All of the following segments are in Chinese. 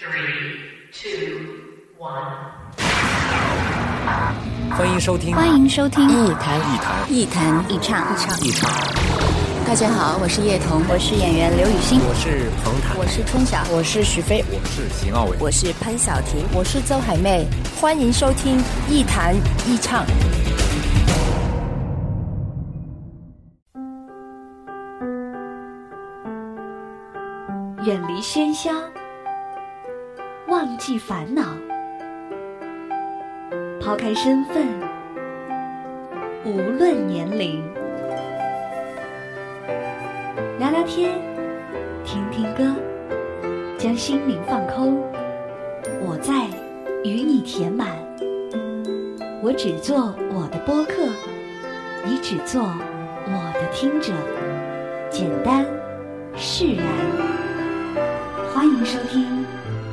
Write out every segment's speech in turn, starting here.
Three, two, one. 欢迎收听，欢迎收听。一谈。一谈。一谈。一唱一唱。一唱，大家好，我是叶童，我是演员刘雨欣，我是彭坦，我是春晓，我是许飞，我是邢傲伟。我是潘晓婷，我是周海媚，欢迎收听一谈一唱。远离喧嚣，忘记烦恼，抛开身份，无论年龄，聊聊天，听听歌，将心灵放空。我在与你填满，我只做我的播客，你只做我的听者，简单释然。欢迎收听《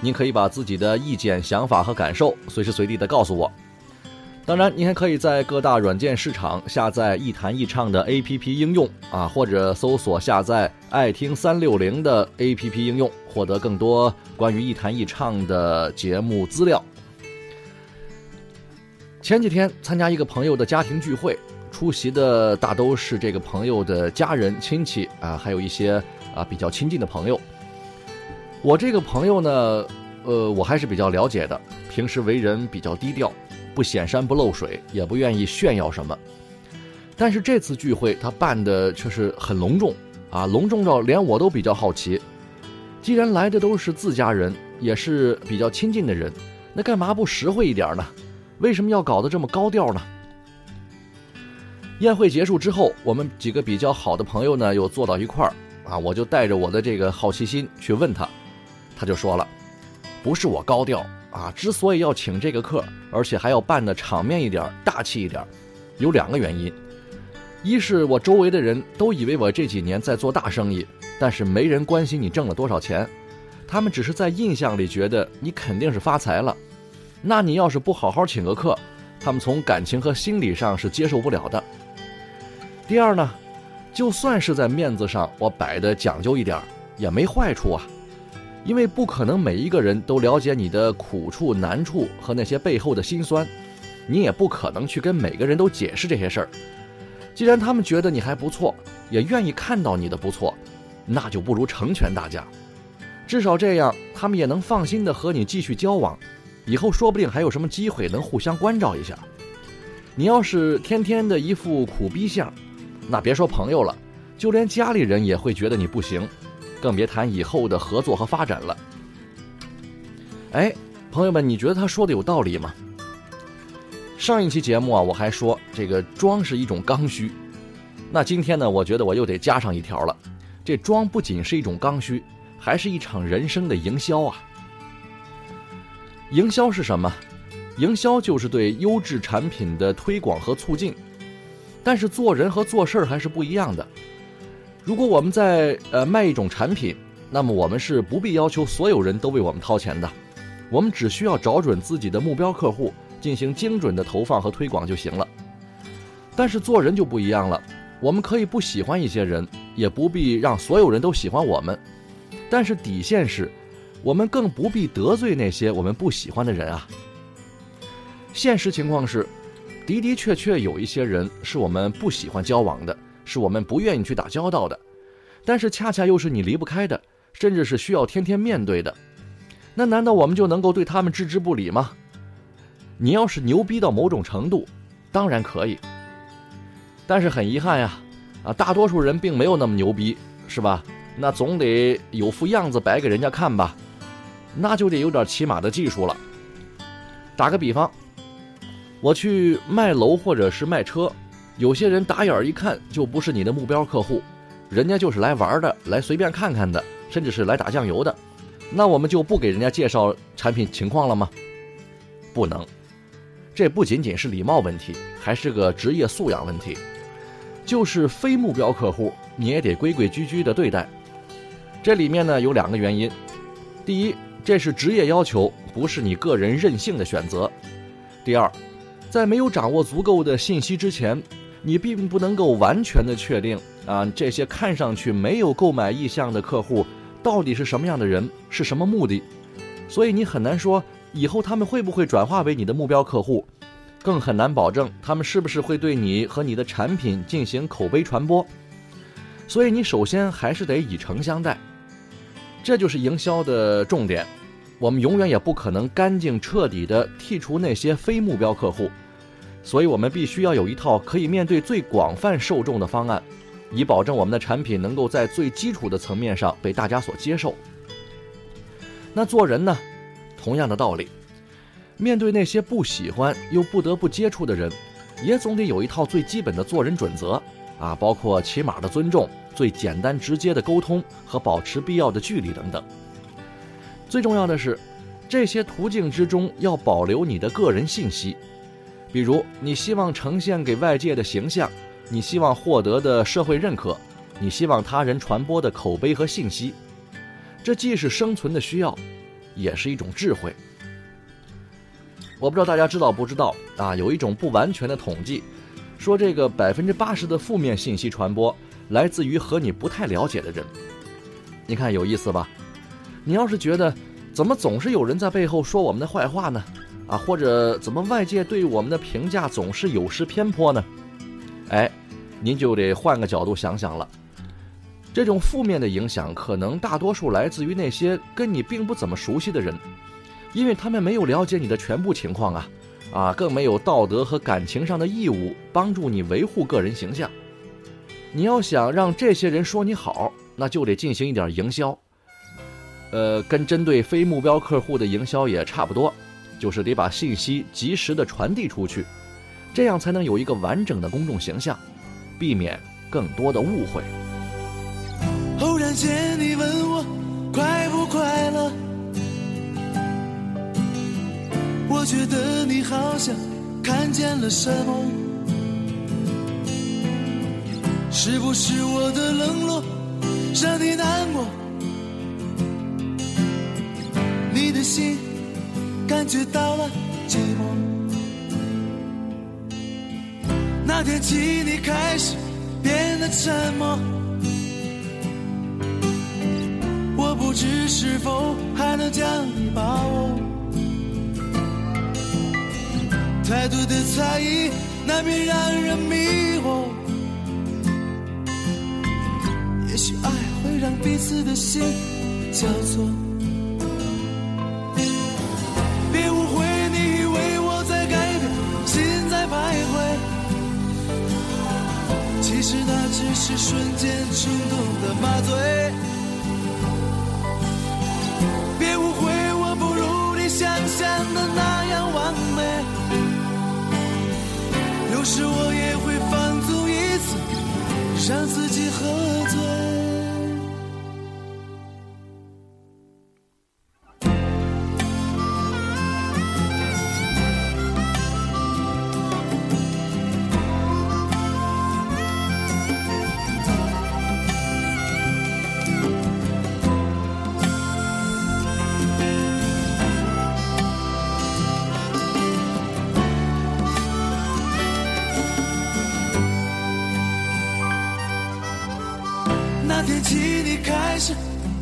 您可以把自己的意见、想法和感受随时随地的告诉我。当然，您还可以在各大软件市场下载“一谈一唱”的 APP 应用啊，或者搜索下载“爱听三六零”的 APP 应用，获得更多关于“一谈一唱”的节目资料。前几天参加一个朋友的家庭聚会，出席的大都是这个朋友的家人、亲戚啊，还有一些啊比较亲近的朋友。我这个朋友呢，呃，我还是比较了解的。平时为人比较低调，不显山不露水，也不愿意炫耀什么。但是这次聚会他办的却是很隆重啊，隆重到连我都比较好奇。既然来的都是自家人，也是比较亲近的人，那干嘛不实惠一点呢？为什么要搞得这么高调呢？宴会结束之后，我们几个比较好的朋友呢，又坐到一块儿啊，我就带着我的这个好奇心去问他。他就说了，不是我高调啊，之所以要请这个客，而且还要办的场面一点、大气一点，有两个原因。一是我周围的人都以为我这几年在做大生意，但是没人关心你挣了多少钱，他们只是在印象里觉得你肯定是发财了。那你要是不好好请个客，他们从感情和心理上是接受不了的。第二呢，就算是在面子上我摆的讲究一点，也没坏处啊。因为不可能每一个人都了解你的苦处、难处和那些背后的辛酸，你也不可能去跟每个人都解释这些事儿。既然他们觉得你还不错，也愿意看到你的不错，那就不如成全大家。至少这样，他们也能放心的和你继续交往，以后说不定还有什么机会能互相关照一下。你要是天天的一副苦逼相，那别说朋友了，就连家里人也会觉得你不行。更别谈以后的合作和发展了。哎，朋友们，你觉得他说的有道理吗？上一期节目啊，我还说这个装是一种刚需，那今天呢，我觉得我又得加上一条了。这装不仅是一种刚需，还是一场人生的营销啊！营销是什么？营销就是对优质产品的推广和促进。但是做人和做事儿还是不一样的。如果我们在呃卖一种产品，那么我们是不必要求所有人都为我们掏钱的，我们只需要找准自己的目标客户，进行精准的投放和推广就行了。但是做人就不一样了，我们可以不喜欢一些人，也不必让所有人都喜欢我们，但是底线是，我们更不必得罪那些我们不喜欢的人啊。现实情况是。的的确确有一些人是我们不喜欢交往的，是我们不愿意去打交道的，但是恰恰又是你离不开的，甚至是需要天天面对的。那难道我们就能够对他们置之不理吗？你要是牛逼到某种程度，当然可以。但是很遗憾呀，啊，大多数人并没有那么牛逼，是吧？那总得有副样子摆给人家看吧，那就得有点起码的技术了。打个比方。我去卖楼或者是卖车，有些人打眼儿一看就不是你的目标客户，人家就是来玩的，来随便看看的，甚至是来打酱油的，那我们就不给人家介绍产品情况了吗？不能，这不仅仅是礼貌问题，还是个职业素养问题。就是非目标客户，你也得规规矩矩的对待。这里面呢有两个原因：第一，这是职业要求，不是你个人任性的选择；第二，在没有掌握足够的信息之前，你并不能够完全的确定啊这些看上去没有购买意向的客户到底是什么样的人，是什么目的，所以你很难说以后他们会不会转化为你的目标客户。更很难保证他们是不是会对你和你的产品进行口碑传播，所以你首先还是得以诚相待，这就是营销的重点。我们永远也不可能干净彻底的剔除那些非目标客户，所以我们必须要有一套可以面对最广泛受众的方案，以保证我们的产品能够在最基础的层面上被大家所接受。那做人呢，同样的道理。面对那些不喜欢又不得不接触的人，也总得有一套最基本的做人准则啊，包括起码的尊重、最简单直接的沟通和保持必要的距离等等。最重要的是，这些途径之中要保留你的个人信息，比如你希望呈现给外界的形象，你希望获得的社会认可，你希望他人传播的口碑和信息，这既是生存的需要，也是一种智慧。我不知道大家知道不知道啊？有一种不完全的统计，说这个百分之八十的负面信息传播来自于和你不太了解的人。你看有意思吧？你要是觉得怎么总是有人在背后说我们的坏话呢？啊，或者怎么外界对我们的评价总是有失偏颇呢？哎，您就得换个角度想想了。这种负面的影响可能大多数来自于那些跟你并不怎么熟悉的人。因为他们没有了解你的全部情况啊，啊，更没有道德和感情上的义务帮助你维护个人形象。你要想让这些人说你好，那就得进行一点营销。呃，跟针对非目标客户的营销也差不多，就是得把信息及时的传递出去，这样才能有一个完整的公众形象，避免更多的误会。偶然间你问我快不快乐？我觉得你好像看见了什么，是不是我的冷落让你难过？你的心感觉到了寂寞。那天起你开始变得沉默，我不知是否还能将你把握。太多的猜疑难免让人迷惑，也许爱会让彼此的心交错。是瞬间冲动的麻醉。别误会，我不如你想象的那样完美。有时我也会放纵一次，让自己喝醉。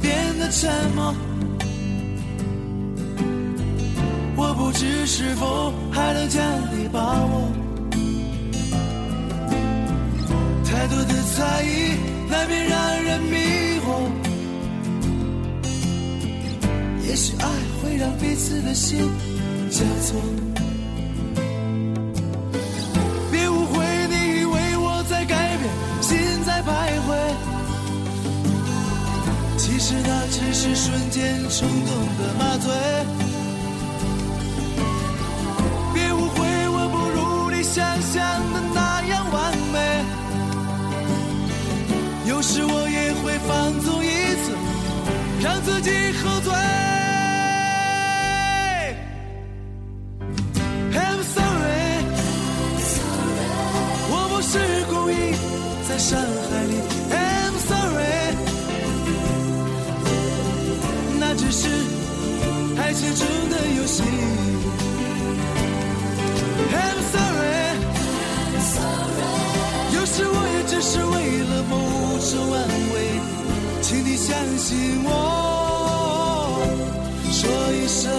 变得沉默，我不知是否还能将你把握。太多的猜疑难免让人迷惑，也许爱会让彼此的心交错。只是瞬间冲动的麻醉，别误会，我不如你想象的那样完美。有时我也会放纵一次，让自己喝醉。I'm sorry，我不是故意在伤害。某种安慰，请你相信我，说一声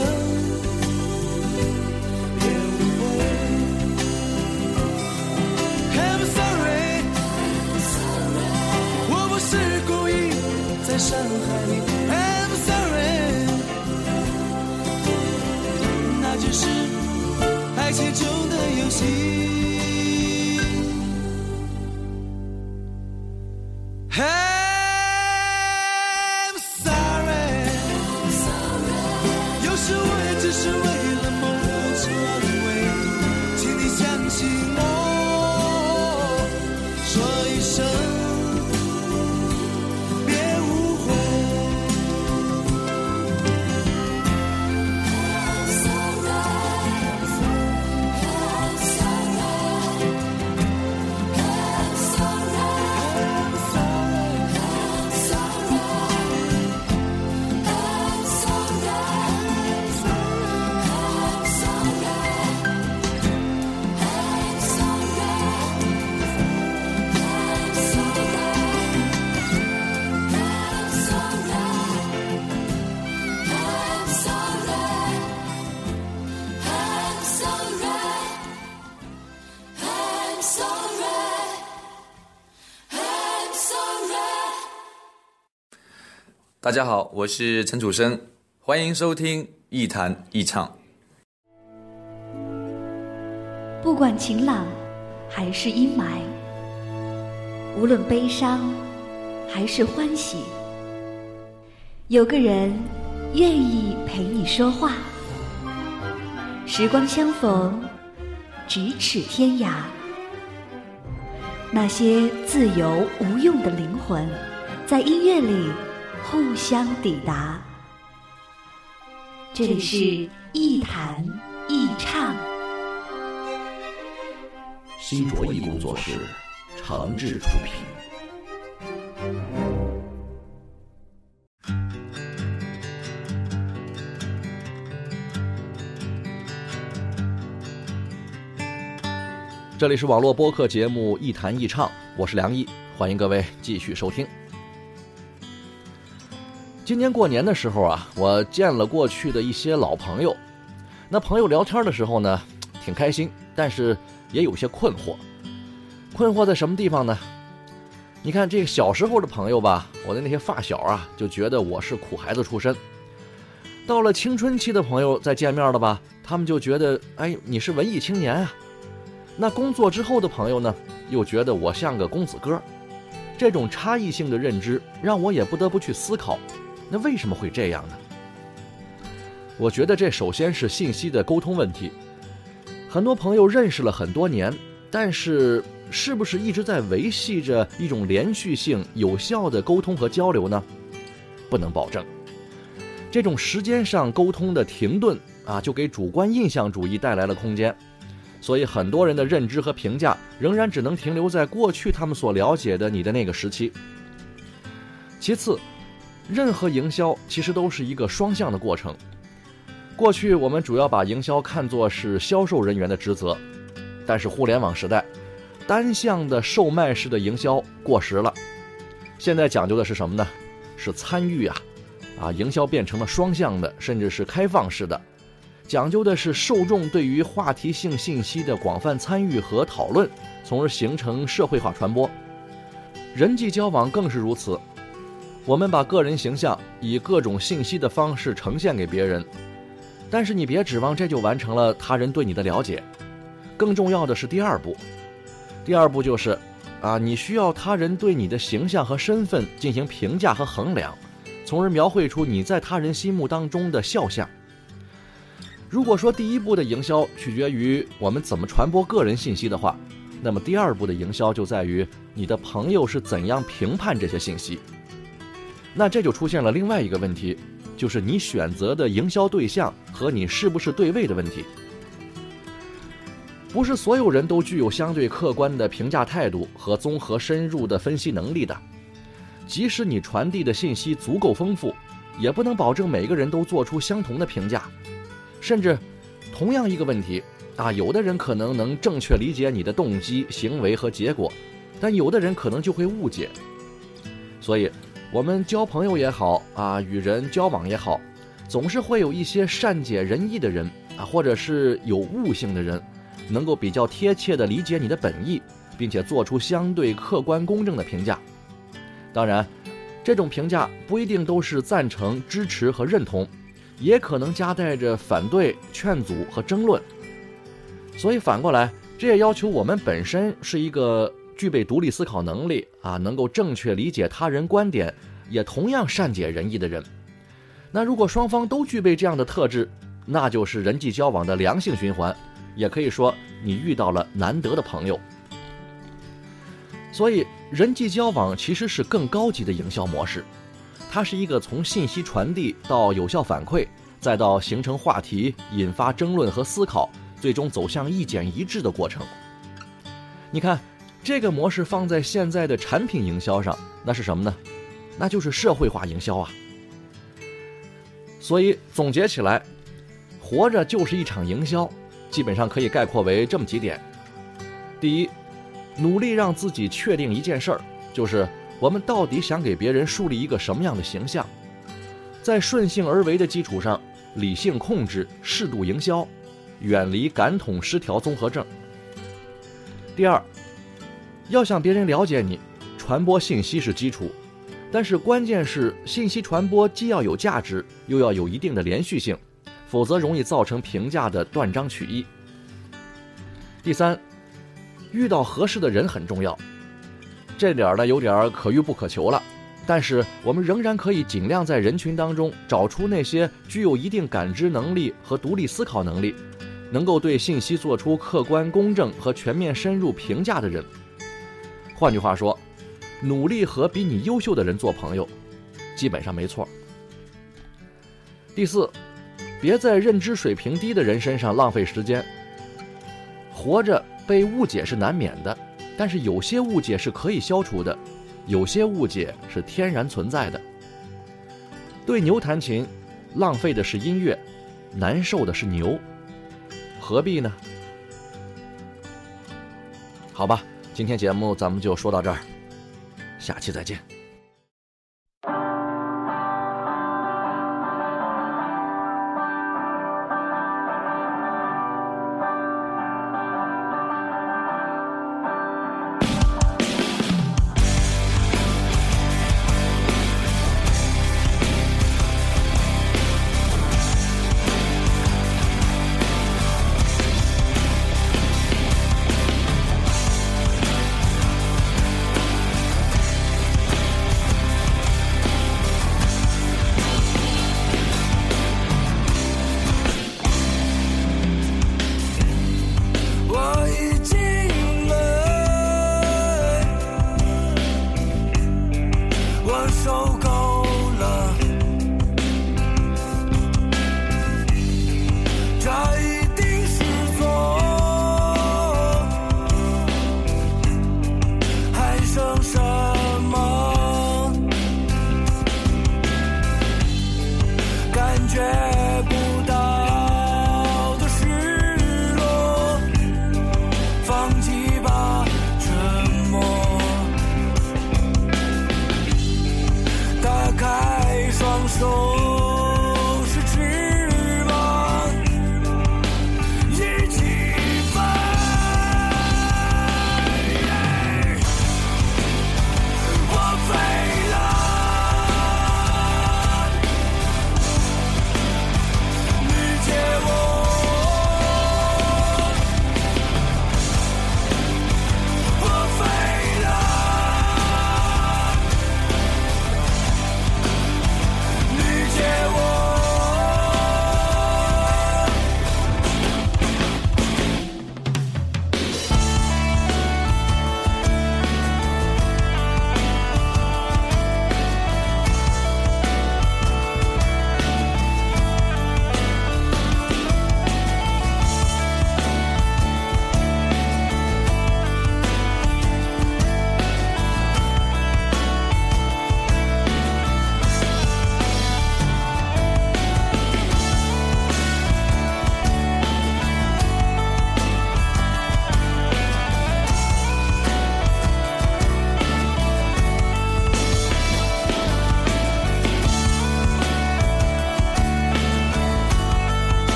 大家好，我是陈楚生，欢迎收听一谈一唱。不管晴朗还是阴霾，无论悲伤还是欢喜，有个人愿意陪你说话。时光相逢，咫尺天涯。那些自由无用的灵魂，在音乐里互相抵达。这里是一弹一唱。新卓艺工作室诚挚出品。这里是网络播客节目《一谈一唱》，我是梁毅，欢迎各位继续收听。今年过年的时候啊，我见了过去的一些老朋友，那朋友聊天的时候呢，挺开心，但是也有些困惑。困惑在什么地方呢？你看这个小时候的朋友吧，我的那些发小啊，就觉得我是苦孩子出身。到了青春期的朋友再见面了吧，他们就觉得，哎，你是文艺青年啊。那工作之后的朋友呢，又觉得我像个公子哥。这种差异性的认知，让我也不得不去思考，那为什么会这样呢？我觉得这首先是信息的沟通问题。很多朋友认识了很多年，但是是不是一直在维系着一种连续性、有效的沟通和交流呢？不能保证。这种时间上沟通的停顿啊，就给主观印象主义带来了空间。所以很多人的认知和评价仍然只能停留在过去他们所了解的你的那个时期。其次，任何营销其实都是一个双向的过程。过去我们主要把营销看作是销售人员的职责，但是互联网时代，单向的售卖式的营销过时了。现在讲究的是什么呢？是参与啊，啊，营销变成了双向的，甚至是开放式的。讲究的是受众对于话题性信息的广泛参与和讨论，从而形成社会化传播。人际交往更是如此。我们把个人形象以各种信息的方式呈现给别人，但是你别指望这就完成了他人对你的了解。更重要的是第二步，第二步就是，啊，你需要他人对你的形象和身份进行评价和衡量，从而描绘出你在他人心目当中的肖像。如果说第一步的营销取决于我们怎么传播个人信息的话，那么第二步的营销就在于你的朋友是怎样评判这些信息。那这就出现了另外一个问题，就是你选择的营销对象和你是不是对位的问题。不是所有人都具有相对客观的评价态度和综合深入的分析能力的。即使你传递的信息足够丰富，也不能保证每个人都做出相同的评价。甚至，同样一个问题啊，有的人可能能正确理解你的动机、行为和结果，但有的人可能就会误解。所以，我们交朋友也好啊，与人交往也好，总是会有一些善解人意的人啊，或者是有悟性的人，能够比较贴切地理解你的本意，并且做出相对客观公正的评价。当然，这种评价不一定都是赞成、支持和认同，也可能夹带着反对、劝阻和争论。所以反过来，这也要求我们本身是一个具备独立思考能力啊，能够正确理解他人观点，也同样善解人意的人。那如果双方都具备这样的特质，那就是人际交往的良性循环，也可以说你遇到了难得的朋友。所以，人际交往其实是更高级的营销模式，它是一个从信息传递到有效反馈，再到形成话题、引发争论和思考，最终走向意见一致的过程。你看，这个模式放在现在的产品营销上，那是什么呢？那就是社会化营销啊。所以总结起来，活着就是一场营销，基本上可以概括为这么几点：第一。努力让自己确定一件事儿，就是我们到底想给别人树立一个什么样的形象，在顺性而为的基础上，理性控制，适度营销，远离感统失调综合症。第二，要想别人了解你，传播信息是基础，但是关键是信息传播既要有价值，又要有一定的连续性，否则容易造成评价的断章取义。第三。遇到合适的人很重要，这点儿呢有点可遇不可求了。但是我们仍然可以尽量在人群当中找出那些具有一定感知能力和独立思考能力，能够对信息做出客观公正和全面深入评价的人。换句话说，努力和比你优秀的人做朋友，基本上没错。第四，别在认知水平低的人身上浪费时间。活着。被误解是难免的，但是有些误解是可以消除的，有些误解是天然存在的。对牛弹琴，浪费的是音乐，难受的是牛，何必呢？好吧，今天节目咱们就说到这儿，下期再见。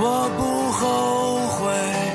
我不后悔，